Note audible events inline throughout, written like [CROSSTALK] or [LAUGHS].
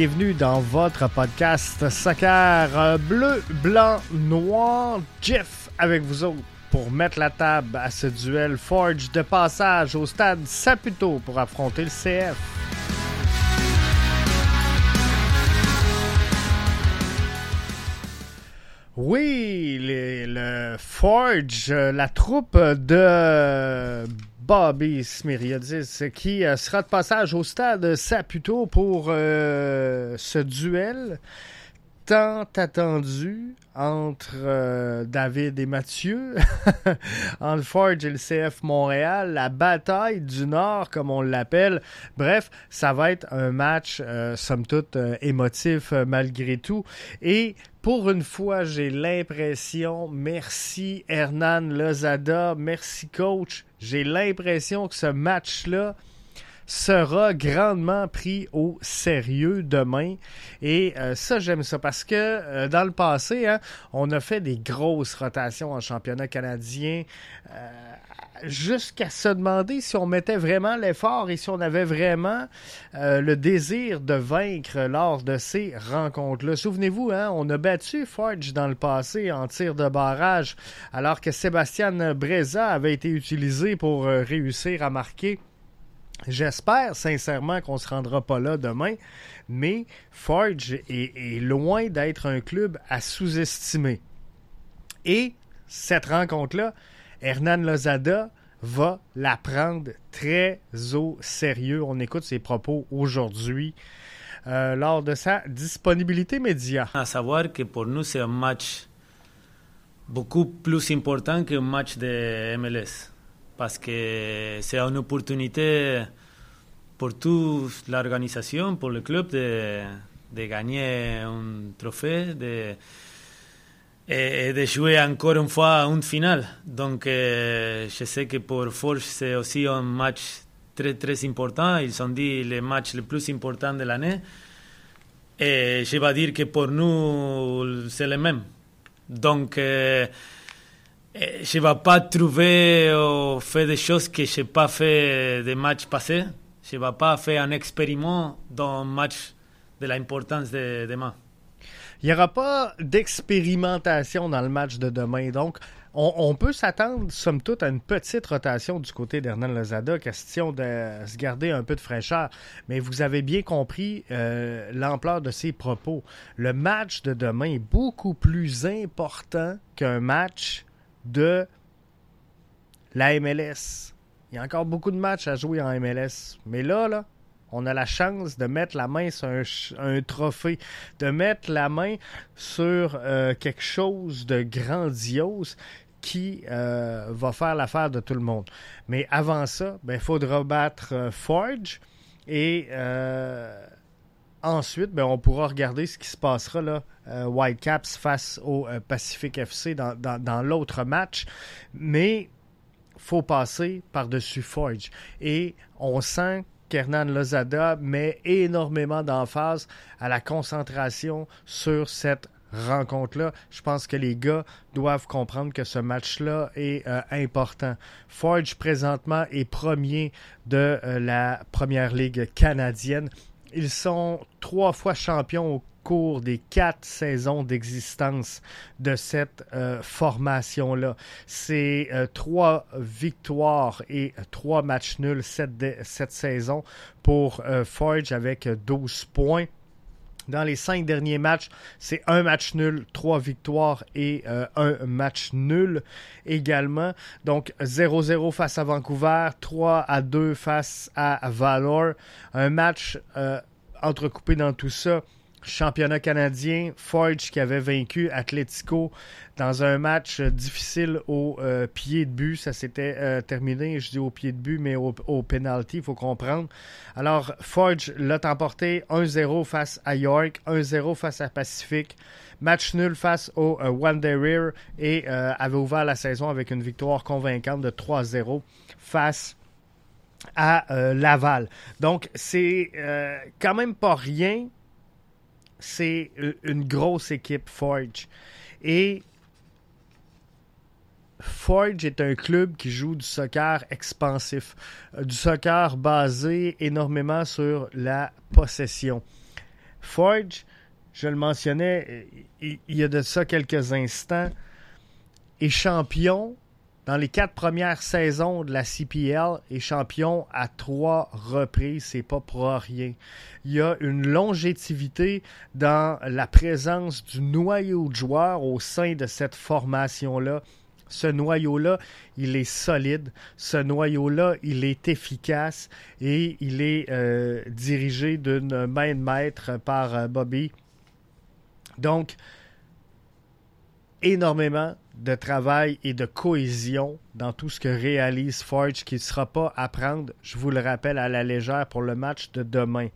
Bienvenue dans votre podcast Soccer bleu, blanc, noir. Jeff avec vous autres pour mettre la table à ce duel Forge de passage au stade Saputo pour affronter le CF. Oui, le Forge, la troupe de Bobby Smiriadis qui euh, sera de passage au stade Saputo pour euh, ce duel tant attendu entre euh, David et Mathieu, [LAUGHS] entre Forge et le CF Montréal, la bataille du Nord, comme on l'appelle. Bref, ça va être un match, somme toute, émotif malgré tout. Et pour une fois, j'ai l'impression, merci Hernan Lozada, merci coach, j'ai l'impression que ce match-là sera grandement pris au sérieux demain. Et euh, ça, j'aime ça parce que euh, dans le passé, hein, on a fait des grosses rotations en championnat canadien. Euh, jusqu'à se demander si on mettait vraiment l'effort et si on avait vraiment le désir de vaincre lors de ces rencontres-là. Souvenez-vous, hein, on a battu Forge dans le passé en tir de barrage, alors que Sébastien Breza avait été utilisé pour réussir à marquer. J'espère sincèrement qu'on ne se rendra pas là demain, mais Forge est loin d'être un club à sous-estimer. Et cette rencontre-là, Hernan Lozada va la prendre très au sérieux. On écoute ses propos aujourd'hui euh, lors de sa disponibilité média. À savoir que pour nous, c'est un match beaucoup plus important qu'un match de MLS. Parce que c'est une opportunité pour toute l'organisation, pour le club, de, gagner un trophée, de et, de jouer encore une fois une finale. Donc, euh, je sais que pour Forge, c'est aussi un match très, très important. Ils ont dit le match le plus important de l'année. Et je vais dire que pour nous, c'est le même. Donc, euh, je ne vais pas trouver ou faire des choses que je n'ai pas fait des matchs passés. Je ne vais pas faire un expériment dans un match de l'importance de demain. Il n'y aura pas d'expérimentation dans le match de demain. Donc, on, peut s'attendre, somme toute, à une petite rotation du côté d'Hernan Lozada, question de se garder un peu de fraîcheur. Mais vous avez bien compris euh, l'ampleur de ses propos. Le match de demain est beaucoup plus important qu'un match de la MLS. Il y a encore beaucoup de matchs à jouer en MLS. Mais là, on a la chance de mettre la main sur un, trophée, de mettre la main sur euh, quelque chose de grandiose qui euh, va faire l'affaire de tout le monde. Mais avant ça, il ben, faudra battre euh, Forge et ensuite, ben, on pourra regarder ce qui se passera là, Whitecaps face au Pacific FC dans, dans l'autre match. Mais faut passer par-dessus Forge. Et on sent qu'Hernan Lozada met énormément d'emphase à la concentration sur cette rencontre-là. Je pense que les gars doivent comprendre que ce match-là est euh, important. Forge, présentement, est premier de euh, la Première Ligue canadienne. Ils sont trois fois champions au cours des quatre saisons d'existence de cette euh, formation-là. C'est euh, trois victoires et trois matchs nuls cette, saison pour euh, Forge avec 12 points. Dans les cinq derniers matchs, c'est un match nul, trois victoires et un match nul également. Donc 0-0 face à Vancouver, 3 à 2 face à Valor. Un match entrecoupé dans tout ça championnat canadien, Forge qui avait vaincu Atletico dans un match difficile au euh, pied de but. Ça s'était euh, terminé, je dis au pied de but, mais au, penalty, il faut comprendre. Alors, Forge l'a emporté 1-0 face à York, 1-0 face à Pacific. Match nul face au euh, Wanderer et avait ouvert la saison avec une victoire convaincante de 3-0 face à Laval. Donc, c'est quand même pas rien c'est une grosse équipe Forge. Et Forge est un club qui joue du soccer expansif, euh, du soccer basé énormément sur la possession. Forge, je le mentionnais il y a de ça quelques instants, est champion dans les quatre premières saisons de la CPL et champion à trois reprises. C'est pas pour rien. Il y a une longévité dans la présence du noyau de joueurs au sein de cette formation-là. Ce noyau-là, il est solide. Ce noyau-là, il est efficace et il est euh, dirigé d'une main de maître par euh, Bobby. Donc, énormément de travail et de cohésion dans tout ce que réalise Forge qui ne sera pas à prendre, je vous le rappelle, à la légère pour le match de demain.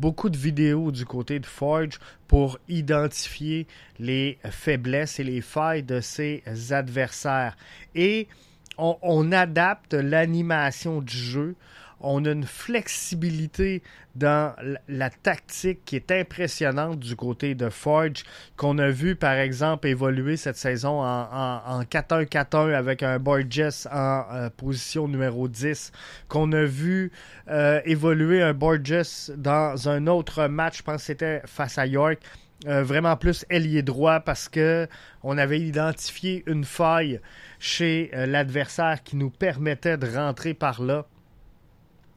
Beaucoup de vidéos du côté de Forge pour identifier les faiblesses et les failles de ses adversaires. Et on, adapte l'animation du jeu on a une flexibilité dans la tactique qui est impressionnante du côté de Forge, qu'on a vu par exemple évoluer cette saison en, 4-1-4-1 avec un Borges en euh, position numéro 10, qu'on a vu euh, évoluer un Borges dans un autre match, je pense que c'était face à York. Euh, vraiment plus ailier droit parce que on avait identifié une faille chez l'adversaire qui nous permettait de rentrer par là.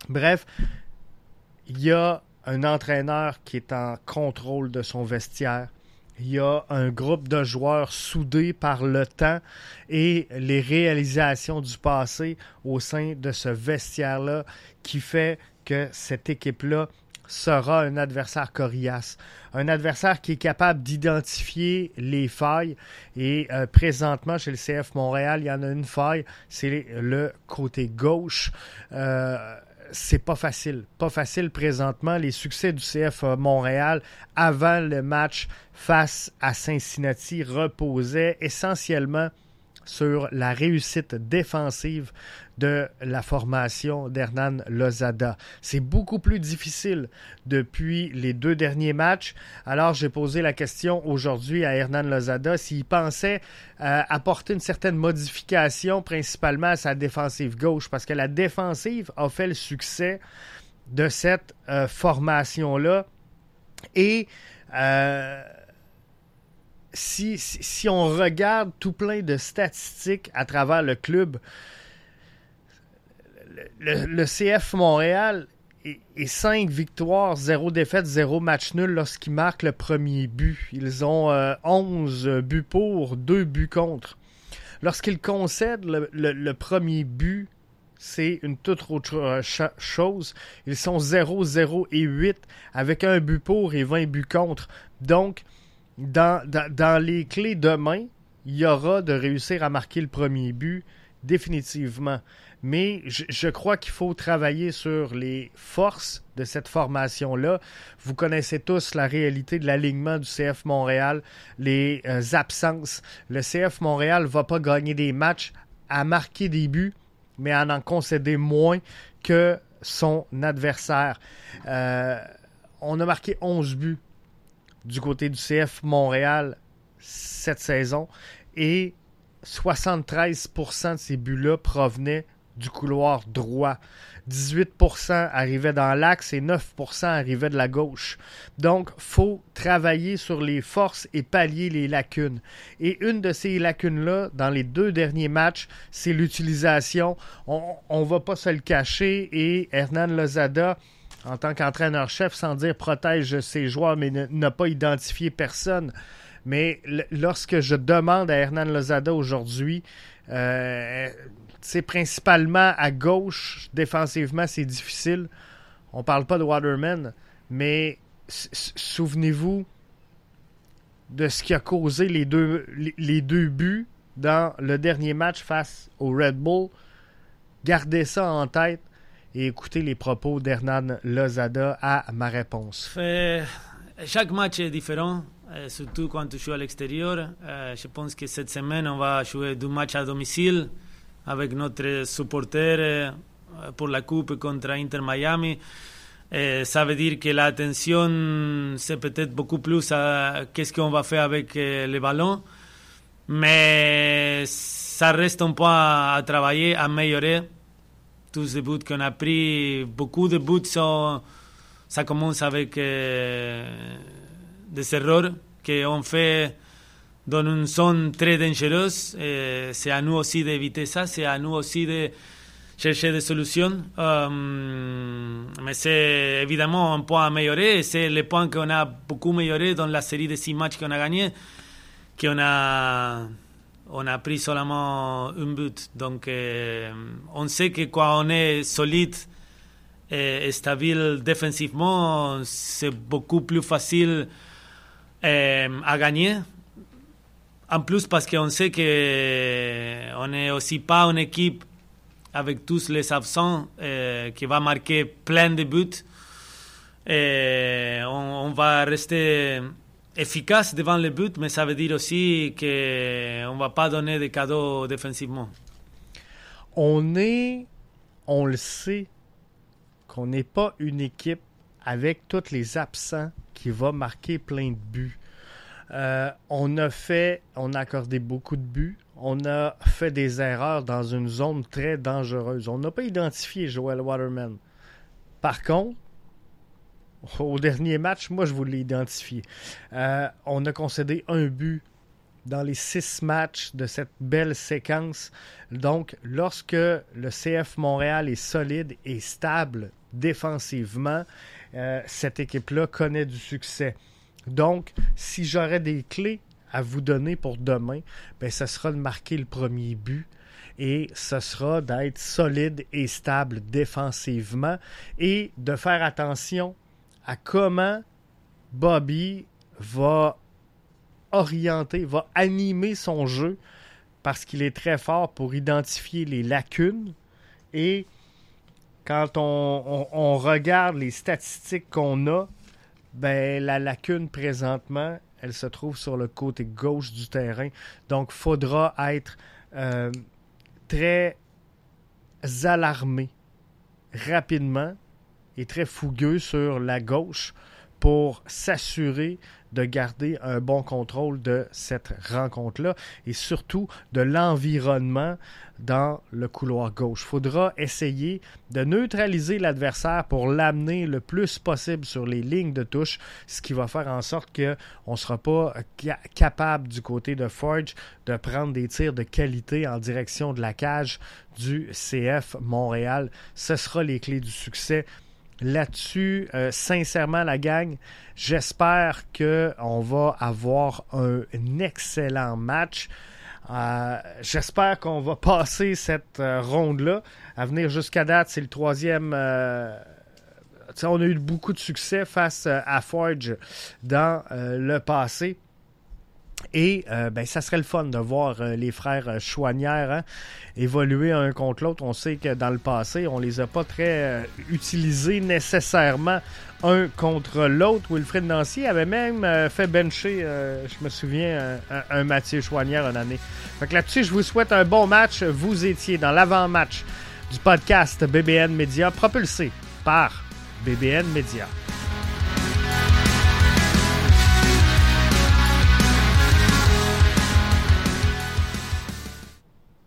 Bref, il y a un entraîneur qui est en contrôle de son vestiaire. Il y a un groupe de joueurs soudés par le temps et les réalisations du passé au sein de ce vestiaire-là qui fait que cette équipe-là sera un adversaire coriace, un adversaire qui est capable d'identifier les failles. Et euh, présentement, chez le CF Montréal, il y en a une faille, c'est le côté gauche. Euh, c'est pas facile. Pas facile présentement. Les succès du CF Montréal avant le match face à Cincinnati reposaient essentiellement sur la réussite défensive de la formation d'Hernan Lozada. C'est beaucoup plus difficile depuis les deux derniers matchs. Alors j'ai posé la question aujourd'hui à Hernan Lozada s'il pensait euh, apporter une certaine modification principalement à sa défensive gauche parce que la défensive a fait le succès de cette euh, formation-là et euh, si, si, on regarde tout plein de statistiques à travers le club, le, CF Montréal est, 5 victoires, 0 défaites, 0 match nul lorsqu'ils marquent le premier but. Ils ont 11 euh, buts pour, 2 buts contre. Lorsqu'ils concèdent le, premier but, c'est une toute autre chose. Ils sont 0, 0 et 8 avec un but pour et 20 buts contre. Donc, dans, les clés demain, il y aura de réussir à marquer le premier but, définitivement. Mais je, crois qu'il faut travailler sur les forces de cette formation-là. Vous connaissez tous la réalité de l'alignement du CF Montréal, les euh, absences. Le CF Montréal ne va pas gagner des matchs à marquer des buts, mais à en concéder moins que son adversaire. Euh, on a marqué 11 buts du côté du CF Montréal cette saison et 73% de ces buts-là provenaient du couloir droit. 18% arrivaient dans l'axe et 9% arrivaient de la gauche. Donc, faut travailler sur les forces et pallier les lacunes. Et une de ces lacunes-là, dans les deux derniers matchs, c'est l'utilisation. On ne va pas se le cacher et Hernan Lozada en tant qu'entraîneur-chef, sans dire protège ses joueurs, mais n'a pas identifié personne. Mais lorsque je demande à Hernan Lozada aujourd'hui, euh, c'est principalement à gauche, défensivement, c'est difficile. On parle pas de Waterman, mais souvenez-vous de ce qui a causé les deux, les deux buts dans le dernier match face au Red Bull. Gardez ça en tête et écoutez les propos d'Hernan Lozada à ma réponse. chaque match est différent, euh, surtout quand tu joues à l'extérieur. Euh, je pense que cette semaine, on va jouer deux matchs à domicile avec notre supporter euh, pour la Coupe contre Inter Miami. ça veut dire que l'attention, c'est peut-être beaucoup plus à qu'est-ce qu'on va faire avec le ballon. Mais ça reste un point à travailler, à améliorer tous les buts qu'on a pris, beaucoup de buts sont, ça commence avec des erreurs qu'on fait dans une zone très dangereuse. C'est à nous aussi d'éviter ça, c'est à nous aussi de chercher des solutions. mais c'est évidemment un point à améliorer. C'est le point qu'on a beaucoup amélioré dans la série de six matchs qu'on a gagné, qu'on a, on a pris seulement un but. Donc, on sait que quand on est solide et stable défensivement, c'est beaucoup plus facile à gagner. En plus, parce qu'on sait qu'on n'est aussi pas une équipe avec tous les absents euh, qui va marquer plein de buts. On, va rester efficace devant les buts, mais ça veut dire aussi qu'on ne va pas donner de cadeaux défensivement. On est, on le sait, qu'on n'est pas une équipe avec tous les absents qui va marquer plein de buts. Euh, on a fait, on a accordé beaucoup de buts. On a fait des erreurs dans une zone très dangereuse. On n'a pas identifié Joel Waterman. Par contre, au dernier match, moi je vous l'ai identifié. Euh, on a concédé un but dans les six matchs de cette belle séquence. Donc, lorsque le CF Montréal est solide et stable défensivement, euh, cette équipe-là connaît du succès. Donc, si j'aurais des clés à vous donner pour demain, ben, ce sera de marquer le premier but et ce sera d'être solide et stable défensivement et de faire attention à comment Bobby va orienter, va animer son jeu parce qu'il est très fort pour identifier les lacunes et quand on regarde les statistiques qu'on a, ben, la lacune présentement, elle se trouve sur le côté gauche du terrain. Donc, faudra être euh, très alarmé rapidement et très fougueux sur la gauche pour s'assurer de garder un bon contrôle de cette rencontre-là et surtout de l'environnement dans le couloir gauche. Il faudra essayer de neutraliser l'adversaire pour l'amener le plus possible sur les lignes de touche, ce qui va faire en sorte qu'on ne sera pas capable du côté de Forge de prendre des tirs de qualité en direction de la cage du CF Montréal. Ce sera les clés du succès là-dessus, euh, sincèrement, la gang, j'espère qu'on va avoir un, excellent match. Euh, j'espère qu'on va passer cette euh, ronde-là. À venir jusqu'à date, c'est le troisième. on a eu beaucoup de succès face à Forge dans le passé. Et euh, ben, ça serait le fun de voir euh, les frères euh, Chouanière hein, évoluer un contre l'autre. On sait que dans le passé, on les a pas très utilisés nécessairement un contre l'autre. Wilfred Nancy avait même fait bencher, je me souviens, un, Mathieu Chouanière une année. Fait là-dessus, je vous souhaite un bon match. Vous étiez dans l'avant-match du podcast BBN Media, propulsé par BBN Media.